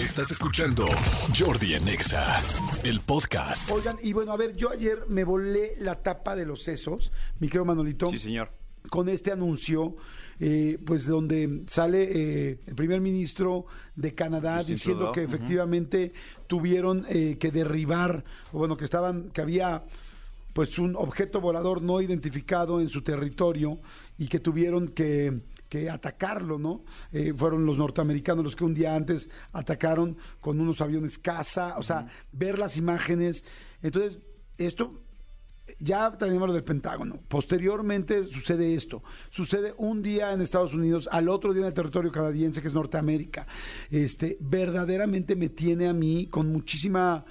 Estás escuchando Jordi en Exa, el podcast. Oigan, y bueno, a ver, yo ayer me volé la tapa de los sesos, mi querido Manolito. Sí, señor. Con este anuncio, eh, pues donde sale eh, el primer ministro de Canadá Justin diciendo Trudeau, que efectivamente tuvieron eh, que derribar, o bueno, que estaban, que había pues un objeto volador no identificado en su territorio y que tuvieron que, que atacarlo, ¿no? Eh, fueron los norteamericanos los que un día antes atacaron con unos aviones caza, o sea, ver las imágenes. Entonces, esto ya tenemos lo del Pentágono. Posteriormente sucede esto. Sucede un día en Estados Unidos, al otro día en el territorio canadiense, que es Norteamérica. Este, verdaderamente me tiene a mí con muchísima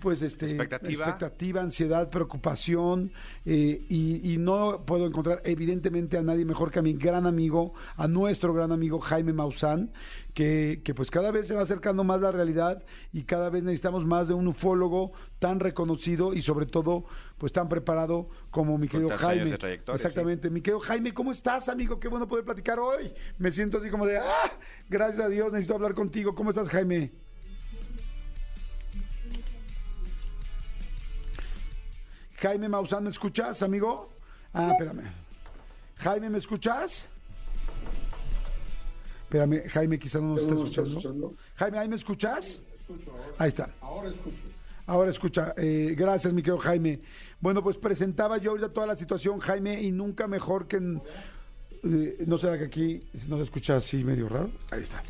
pues este Expectativa. expectativa, ansiedad, preocupación eh, y, y no puedo encontrar evidentemente a nadie mejor que a mi gran amigo, a nuestro gran amigo Jaime Maussan, que, que pues cada vez se va acercando más la realidad y cada vez necesitamos más de un ufólogo tan reconocido y sobre todo pues tan preparado como mi querido Jaime. Exactamente, mi querido Jaime, ¿cómo estás amigo? Qué bueno poder platicar hoy. Me siento así como de, ah, gracias a Dios, necesito hablar contigo. ¿Cómo estás Jaime? Jaime Maussan, ¿me escuchas, amigo? Ah, espérame. Jaime, ¿me escuchas? Espérame, Jaime quizá no nos está escuchando. Jaime, ¿ahí me escuchas? Ahí está. Ahora escucho. Ahora escucha, eh, gracias mi querido Jaime. Bueno, pues presentaba yo ahorita toda la situación, Jaime, y nunca mejor que en... eh, no será que aquí no se escucha así medio raro. Ahí está.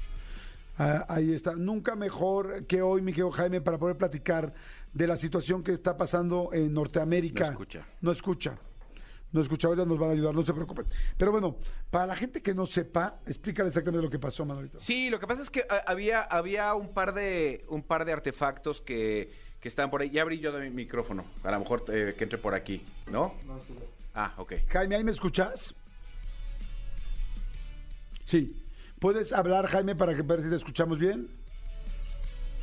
Ah, ahí está. Nunca mejor que hoy, mi querido Jaime, para poder platicar de la situación que está pasando en Norteamérica. No escucha. No escucha. No escucha, ahorita nos van a ayudar, no se preocupen. Pero bueno, para la gente que no sepa, explícale exactamente lo que pasó, Manolito. Sí, lo que pasa es que ah, había, había un par de un par de artefactos que, que estaban por ahí. Ya abrí yo de mi micrófono. A lo mejor eh, que entre por aquí, ¿no? Ah, ok. Jaime, ¿ahí me escuchas? Sí. ¿Puedes hablar, Jaime, para que ver si te escuchamos bien?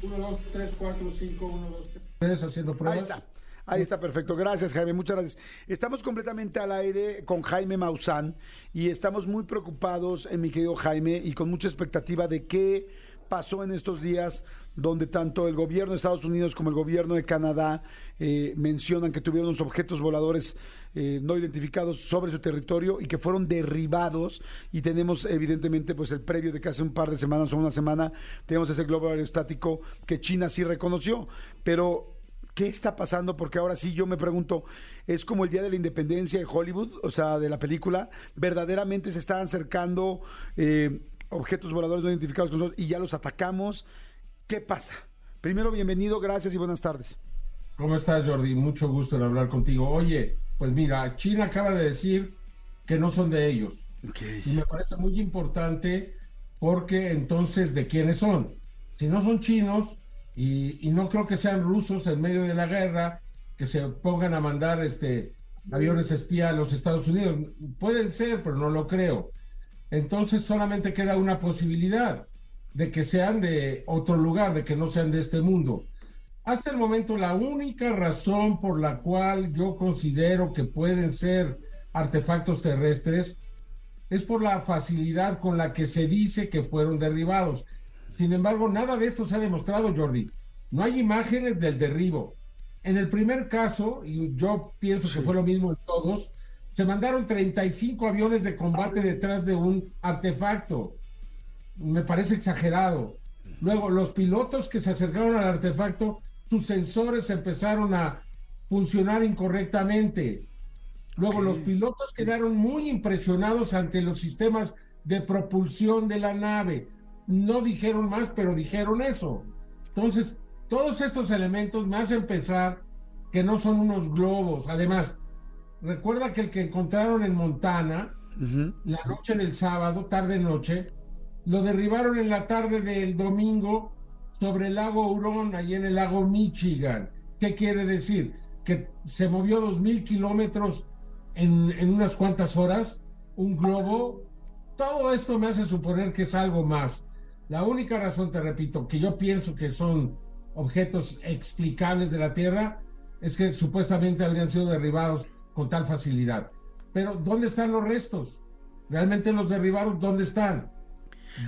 1, 2, 3, 4, 5, 1, 2, 3. haciendo pruebas. Ahí está. Ahí está, perfecto. Gracias, Jaime. Muchas gracias. Estamos completamente al aire con Jaime Maussan y estamos muy preocupados, en mi querido Jaime, y con mucha expectativa de qué pasó en estos días donde tanto el gobierno de Estados Unidos como el gobierno de Canadá eh, mencionan que tuvieron unos objetos voladores eh, no identificados sobre su territorio y que fueron derribados y tenemos evidentemente pues el previo de que hace un par de semanas o una semana tenemos ese globo aerostático que China sí reconoció, pero ¿Qué está pasando? Porque ahora sí yo me pregunto, ¿es como el Día de la Independencia de Hollywood, o sea, de la película? ¿Verdaderamente se están acercando eh, objetos voladores no identificados con nosotros y ya los atacamos? ¿Qué pasa? Primero, bienvenido, gracias y buenas tardes. ¿Cómo estás, Jordi? Mucho gusto en hablar contigo. Oye, pues mira, China acaba de decir que no son de ellos. Y me parece muy importante porque entonces, ¿de quiénes son? Si no son chinos, y, y no creo que sean rusos en medio de la guerra, que se pongan a mandar este aviones espía a los Estados Unidos. Pueden ser, pero no lo creo. Entonces solamente queda una posibilidad de que sean de otro lugar, de que no sean de este mundo. Hasta el momento la única razón por la cual yo considero que pueden ser artefactos terrestres es por la facilidad con la que se dice que fueron derribados. Sin embargo, nada de esto se ha demostrado, Jordi. No hay imágenes del derribo. En el primer caso, y yo pienso que fue lo mismo en todos, se mandaron 35 aviones de combate detrás de un artefacto. Me parece exagerado. Luego, los pilotos que se acercaron al artefacto, sus sensores empezaron a funcionar incorrectamente. Luego, los pilotos quedaron muy impresionados ante los sistemas de propulsión de la nave. No dijeron más, pero dijeron eso. Entonces, todos estos elementos me hacen pensar que no son unos globos. Además, recuerda que el que encontraron en Montana, la noche del sábado, tarde-noche, lo derribaron en la tarde del domingo sobre el lago Hurón, ahí en el lago Michigan. ¿Qué quiere decir? Que se movió dos mil kilómetros en, en unas cuantas horas, un globo. Todo esto me hace suponer que es algo más. La única razón, te repito, que yo pienso que son objetos explicables de la Tierra es que supuestamente habrían sido derribados con tal facilidad. Pero ¿dónde están los restos? ¿Realmente los derribaron? ¿Dónde están?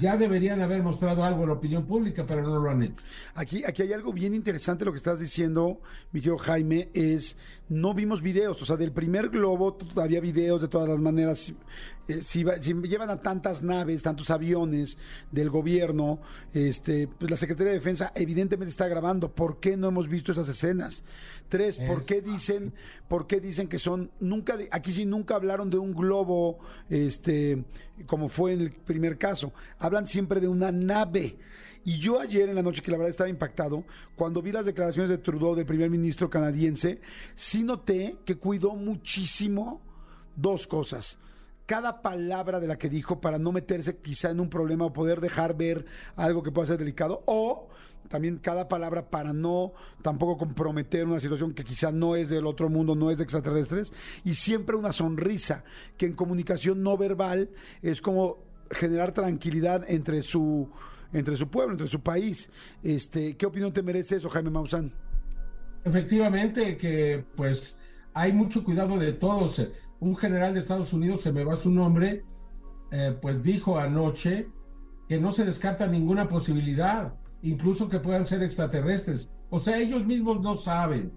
ya deberían haber mostrado algo en la opinión pública, pero no lo han hecho. Aquí, aquí hay algo bien interesante lo que estás diciendo, mi querido Jaime, es no vimos videos, o sea, del primer globo todavía videos de todas las maneras. Eh, si, llevan a tantas naves, tantos aviones del gobierno, este, pues la Secretaría de Defensa evidentemente está grabando. ¿Por qué no hemos visto esas escenas? Tres, ¿por qué dicen, por qué dicen que son nunca aquí sí nunca hablaron de un globo, este, como fue en el primer caso. Hablan siempre de una nave. Y yo ayer en la noche, que la verdad estaba impactado, cuando vi las declaraciones de Trudeau, del primer ministro canadiense, sí noté que cuidó muchísimo dos cosas. Cada palabra de la que dijo para no meterse quizá en un problema o poder dejar ver algo que pueda ser delicado o también cada palabra para no tampoco comprometer una situación que quizá no es del otro mundo, no es de extraterrestres y siempre una sonrisa que en comunicación no verbal es como generar tranquilidad entre su entre su pueblo, entre su país. Este, ¿Qué opinión te merece eso, Jaime Maussan? Efectivamente, que pues hay mucho cuidado de todos. Un general de Estados Unidos, se me va su nombre, eh, pues dijo anoche que no se descarta ninguna posibilidad, incluso que puedan ser extraterrestres. O sea, ellos mismos no saben.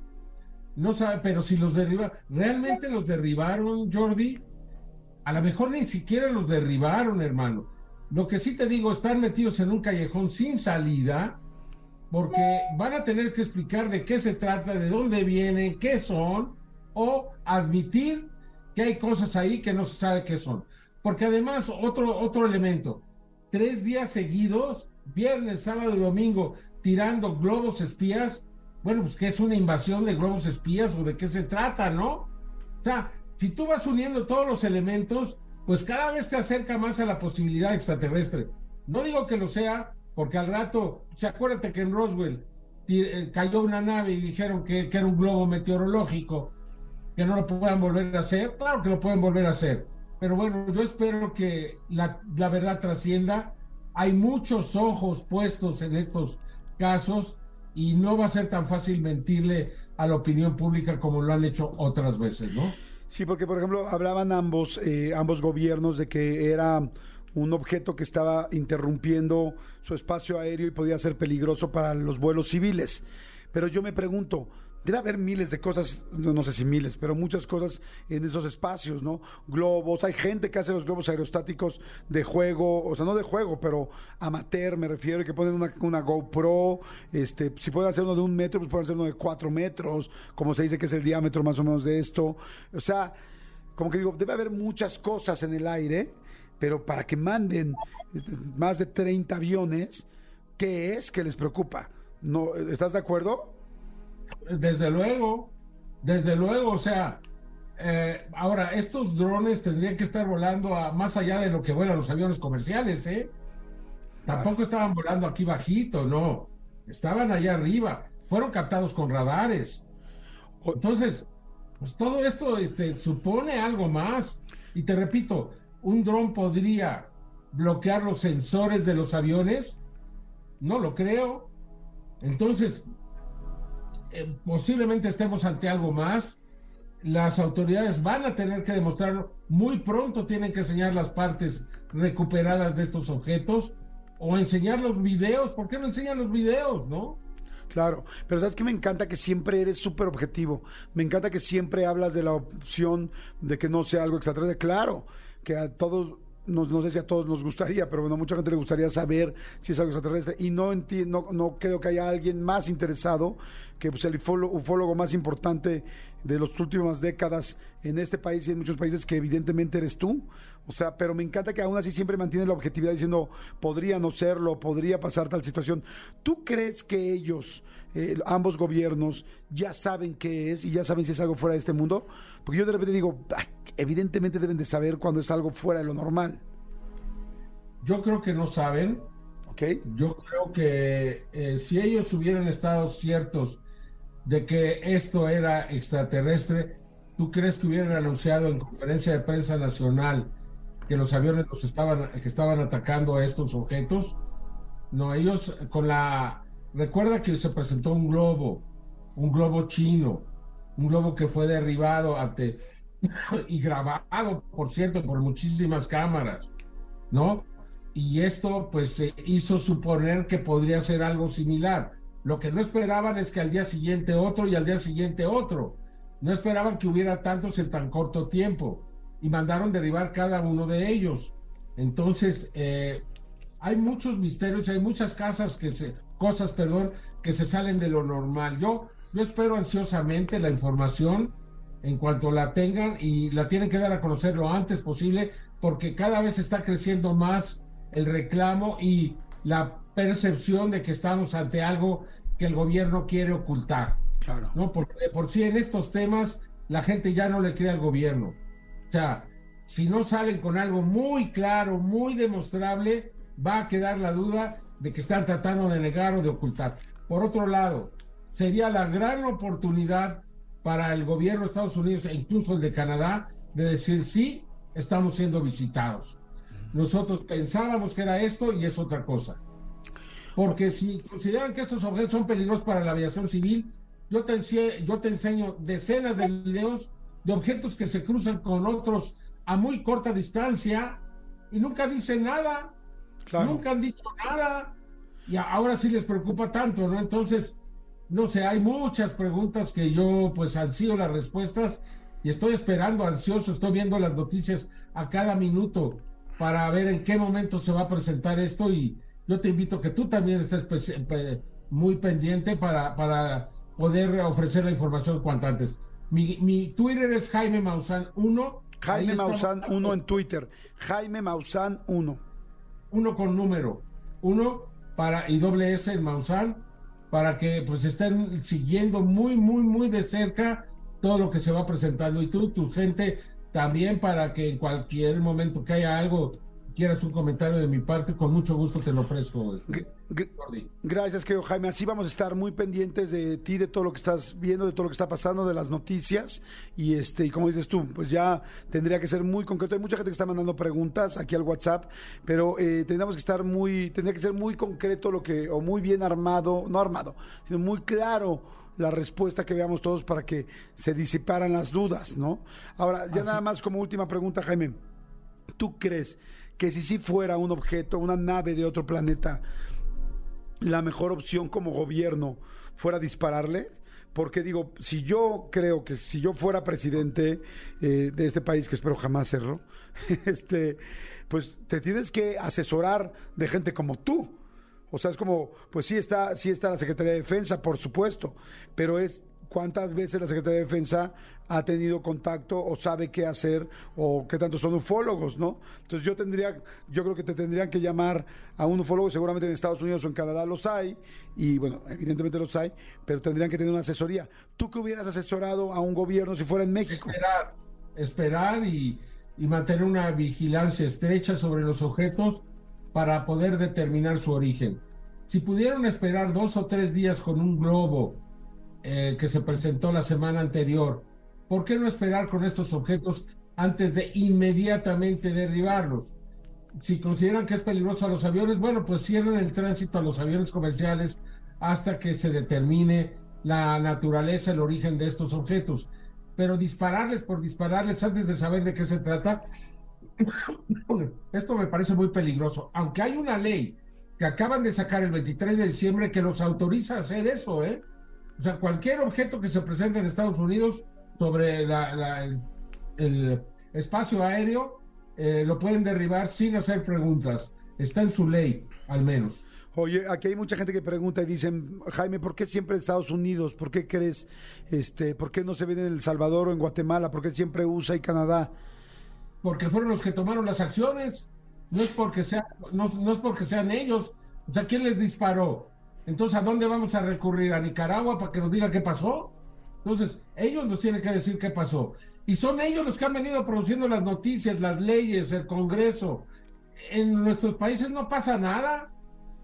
No saben, pero si los derribaron, ¿realmente los derribaron, Jordi? A lo mejor ni siquiera los derribaron, hermano lo que sí te digo, están metidos en un callejón sin salida, porque van a tener que explicar de qué se trata, de dónde vienen, qué son, o admitir que hay cosas ahí que no se sabe qué son. Porque además, otro, otro elemento, tres días seguidos, viernes, sábado y domingo, tirando globos espías, bueno, pues que es una invasión de globos espías o de qué se trata, ¿no? O sea, si tú vas uniendo todos los elementos, pues cada vez te acerca más a la posibilidad extraterrestre. No digo que lo sea, porque al rato, se acuérdate que en Roswell eh, cayó una nave y dijeron que, era un globo meteorológico, que no lo puedan volver a hacer. Claro que lo pueden volver a hacer. Pero bueno, yo espero que la, la verdad trascienda. Hay muchos ojos puestos en estos casos y no va a ser tan fácil mentirle a la opinión pública como lo han hecho otras veces, ¿no? Sí, porque por ejemplo hablaban ambos, eh, ambos gobiernos de que era un objeto que estaba interrumpiendo su espacio aéreo y podía ser peligroso para los vuelos civiles. Pero yo me pregunto, debe haber miles de cosas, no, sé si miles, pero muchas cosas en esos espacios, ¿no? Globos, hay gente que hace los globos aerostáticos de juego, o sea, no de juego, pero amateur me refiero, que ponen una, una GoPro, este, si pueden hacer uno de un metro, pues pueden hacer uno de cuatro metros, como se dice que es el diámetro más o menos de esto. O sea, como que digo, debe haber muchas cosas en el aire, pero para que manden más de 30 aviones, ¿qué es que les preocupa? ¿No, ¿Estás de acuerdo? Desde luego, desde luego, o sea, eh, ahora, estos drones tendrían que estar volando a, más allá de lo que vuelan los aviones comerciales, ¿eh? Tampoco estaban volando aquí bajito, no. Estaban allá arriba. Fueron captados con radares. Entonces, pues todo esto este, supone algo más. Y te repito, un dron podría bloquear los sensores de los aviones. No lo creo. Entonces, eh, posiblemente estemos ante algo más. Las autoridades van a tener que demostrarlo. Muy pronto tienen que enseñar las partes recuperadas de estos objetos o enseñar los videos. ¿Por qué no enseñan los videos, no? Claro, pero sabes que me encanta que siempre eres súper objetivo. Me encanta que siempre hablas de la opción de que no sea algo extraterrestre. Claro, que a todos no, sé si a todos nos gustaría, pero bueno, a mucha gente le gustaría saber si es algo extraterrestre. Y no, entiendo, no creo que haya alguien más interesado que pues, el ufólogo, más importante de las últimas décadas en este país y en muchos países, que evidentemente eres tú. O sea, pero me encanta que aún así siempre mantiene la objetividad diciendo, podría no serlo, podría pasar tal situación. ¿Tú crees que ellos, eh, ambos gobiernos, ya saben qué es y ya saben si es algo fuera de este mundo? Porque yo de repente digo, evidentemente deben de saber cuando es algo fuera de lo normal. Yo creo que no saben. Okay. Yo creo que eh, si ellos hubieran estado ciertos de que esto era extraterrestre, ¿tú crees que hubieran anunciado en conferencia de prensa nacional que los aviones los estaban, que estaban atacando a estos objetos? No, ellos con la... Recuerda que se presentó un globo, un globo chino, un globo que fue derribado ante, y grabado, por cierto, por muchísimas cámaras, ¿no? y esto pues se hizo suponer que podría ser algo similar. Lo que no esperaban es que al día siguiente otro y al día siguiente otro. No esperaban que hubiera tantos en tan corto tiempo y mandaron derribar cada uno de ellos. Entonces, eh, hay muchos misterios, hay muchas casas que se, cosas, perdón, que se salen de lo normal. Yo, yo espero ansiosamente la información en cuanto la tengan y la tienen que dar a conocer lo antes posible porque cada vez está creciendo más el reclamo y la percepción de que estamos ante algo que el gobierno quiere ocultar. Claro. ¿no? Porque por sí en estos temas la gente ya no le cree al gobierno. O sea, si no salen con algo muy claro, muy demostrable, va a quedar la duda de que están tratando de negar o de ocultar. Por otro lado, sería la gran oportunidad para el gobierno de Estados Unidos e incluso el de Canadá de decir sí, estamos siendo visitados. Nosotros pensábamos que era esto y es otra cosa. Porque si consideran que estos objetos son peligrosos para la aviación civil, yo te, yo te enseño decenas de videos de objetos que se cruzan con otros a muy corta distancia y nunca dicen nada. Nunca han dicho nada. Y ahora sí les preocupa tanto, ¿no? Entonces, no sé, hay muchas preguntas que yo pues ansío las respuestas y estoy esperando ansioso, estoy viendo las noticias a cada minuto para ver en qué momento se va a presentar esto y yo te invito que tú también estés muy pendiente para, para poder ofrecer la información cuanto antes. Mi, mi Twitter es Jaime Maussan 1. Jaime Maussan 1 en Twitter. Jaime Maussan 1. Uno con número. Uno para y doble S en Maussan para que pues estén siguiendo muy, muy, muy de cerca todo lo que se va presentando. Y tú, tu gente, también para que en cualquier momento que haya algo, quieras un comentario de mi parte, con mucho gusto te lo ofrezco. Este, gracias, querido Jaime. Así vamos a estar muy pendientes de ti, de todo lo que estás viendo, de todo lo que está pasando, de las noticias. Y este, y como dices tú, pues ya tendría que ser muy concreto. Hay mucha gente que está mandando preguntas aquí al WhatsApp, pero eh, tendríamos que estar muy, tendría que ser muy concreto lo que, o muy bien armado, no armado, sino muy claro la respuesta que veamos todos para que se disiparan las dudas, ¿no? Ahora, ya nada más como última pregunta, Jaime. ¿Tú crees que si sí fuera un objeto, una nave de otro planeta, la mejor opción como gobierno fuera dispararle? Porque digo, si yo creo que si yo fuera presidente eh, de este país, que espero jamás serlo, este, pues te tienes que asesorar de gente como tú. O sea, es como, pues sí está, sí está la Secretaría de Defensa, por supuesto, pero es cuántas veces la Secretaría de Defensa ha tenido contacto o sabe qué hacer o qué tanto son ufólogos, ¿no? Entonces yo tendría, yo creo que te tendrían que llamar a un ufólogo, seguramente en Estados Unidos o en Canadá los hay, y bueno, evidentemente los hay, pero tendrían que tener una asesoría. ¿Tú qué hubieras asesorado a un gobierno si fuera en México? Esperar, esperar y, y mantener una vigilancia estrecha sobre los objetos para poder determinar su origen. Si pudieron esperar dos o tres días con un globo eh, que se presentó la semana anterior, ¿por qué no esperar con estos objetos antes de inmediatamente derribarlos? Si consideran que es peligroso a los aviones, bueno, pues cierren el tránsito a los aviones comerciales hasta que se determine la naturaleza, el origen de estos objetos. Pero dispararles por dispararles antes de saber de qué se trata, esto me parece muy peligroso. Aunque hay una ley que acaban de sacar el 23 de diciembre que los autoriza a hacer eso, ¿eh? O sea, cualquier objeto que se presente en Estados Unidos sobre el, espacio aéreo eh, lo pueden derribar sin hacer preguntas. Está en su ley, al menos. Oye, aquí hay mucha gente que pregunta y dicen, Jaime, ¿por qué siempre en Estados Unidos? ¿Por qué crees, este, por qué no se ven en El Salvador o en Guatemala? ¿Por qué siempre USA y Canadá? Porque fueron los que tomaron las acciones. No es porque sea, no, no es porque sean ellos. O sea, ¿quién les disparó? Entonces, ¿a dónde vamos a recurrir? ¿A Nicaragua para que nos diga qué pasó? Entonces, ellos nos tienen que decir qué pasó. Y son ellos los que han venido produciendo las noticias, las leyes, el Congreso. En nuestros países no pasa nada.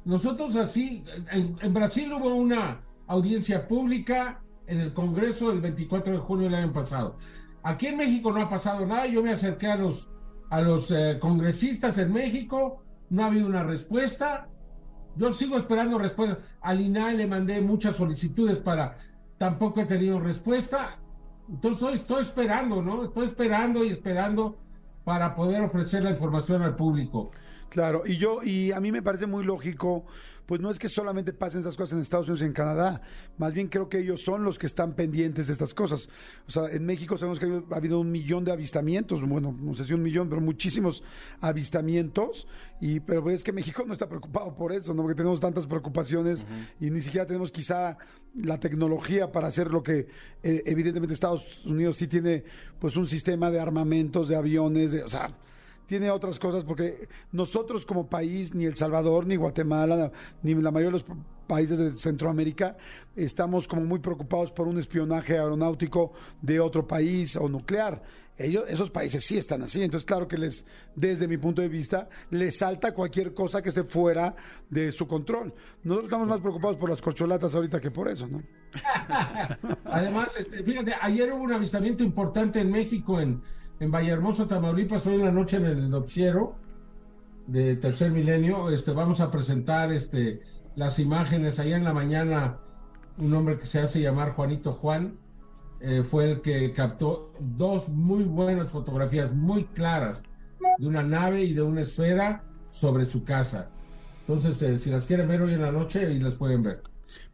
Nosotros así, en, Brasil hubo una audiencia pública en el Congreso el 24 de junio del año pasado. Aquí en México no ha pasado nada. Yo me acerqué a los, a los eh, congresistas en México, no ha habido una respuesta. Yo sigo esperando respuesta. Al INAE le mandé muchas solicitudes para, tampoco he tenido respuesta. Entonces estoy, esperando, ¿no? Estoy esperando y esperando para poder ofrecer la información al público. Claro, y yo, y a mí me parece muy lógico, pues no es que solamente pasen esas cosas en Estados Unidos y en Canadá, más bien creo que ellos son los que están pendientes de estas cosas. O sea, en México sabemos que ha habido un millón de avistamientos, bueno, no sé si un millón, pero muchísimos avistamientos, y pero es que México no está preocupado por eso, ¿no? Porque tenemos tantas preocupaciones y ni siquiera tenemos quizá la tecnología para hacer lo que eh, evidentemente Estados Unidos sí tiene pues un sistema de armamentos, de aviones, de, o sea, tiene otras cosas, porque nosotros como país, ni El Salvador, ni Guatemala, ni la mayoría de los países de Centroamérica, estamos como muy preocupados por un espionaje aeronáutico de otro país o nuclear. Ellos, esos países sí están así, entonces claro que les, desde mi punto de vista, les salta cualquier cosa que esté fuera de su control. Nosotros estamos más preocupados por las corcholatas ahorita que por eso, ¿no? Además, este, fíjate, ayer hubo un avistamiento importante en México, en, en Vallehermoso, Tamaulipas, hoy en la noche en el noticiero de Tercer Milenio, este, vamos a presentar este, las imágenes. Allá en la mañana, un hombre que se hace llamar Juanito Juan eh, fue el que captó dos muy buenas fotografías, muy claras, de una nave y de una esfera sobre su casa. Entonces, eh, si las quieren ver hoy en la noche, ahí las pueden ver.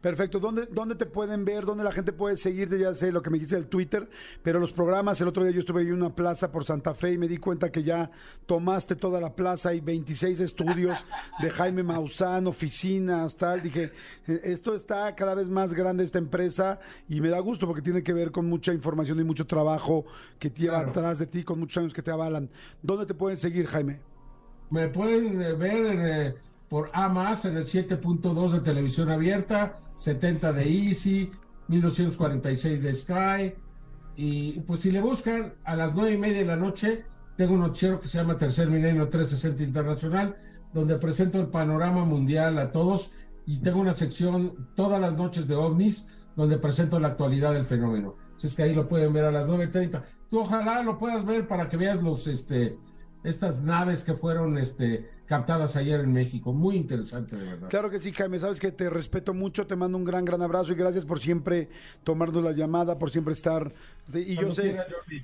Perfecto. ¿Dónde, ¿Dónde te pueden ver? ¿Dónde la gente puede seguirte? Ya sé lo que me dijiste del Twitter, pero los programas, el otro día yo estuve en una plaza por Santa Fe y me di cuenta que ya tomaste toda la plaza y 26 estudios de Jaime Maussan, oficinas, tal. Dije, eh, esto está cada vez más grande esta empresa y me da gusto porque tiene que ver con mucha información y mucho trabajo que lleva atrás de ti, con muchos años que te avalan. ¿Dónde te pueden seguir, Jaime? Me pueden eh, ver en... Eh, por A más en el 7.2 de televisión abierta, 70 de Easy, 1246 de Sky. Y pues si le buscan a las nueve y media de la noche, tengo un noticiero que se llama Tercer Milenio 360 Internacional, donde presento el panorama mundial a todos y tengo una sección todas las noches de ovnis, donde presento la actualidad del fenómeno. Así es que ahí lo pueden ver a las 9.30. Tú ojalá lo puedas ver para que veas los, este, estas naves que fueron, este, captadas ayer en México. Muy interesante, de verdad. Claro que sí, Jaime. Sabes que te respeto mucho, te mando un gran, gran abrazo y gracias por siempre tomarnos la llamada, por siempre estar. Y yo sé,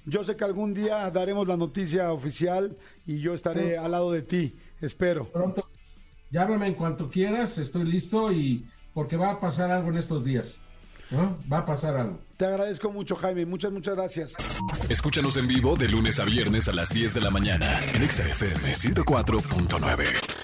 yo sé que algún día daremos la noticia oficial y yo estaré al lado de ti. Espero. Pronto. Llámame en cuanto quieras, estoy listo y porque va a pasar algo en estos días. Va a pasar algo. Te agradezco mucho, Jaime. Muchas, muchas gracias. Escúchanos en vivo de lunes a viernes a las 10 de la mañana en XFM 104.9.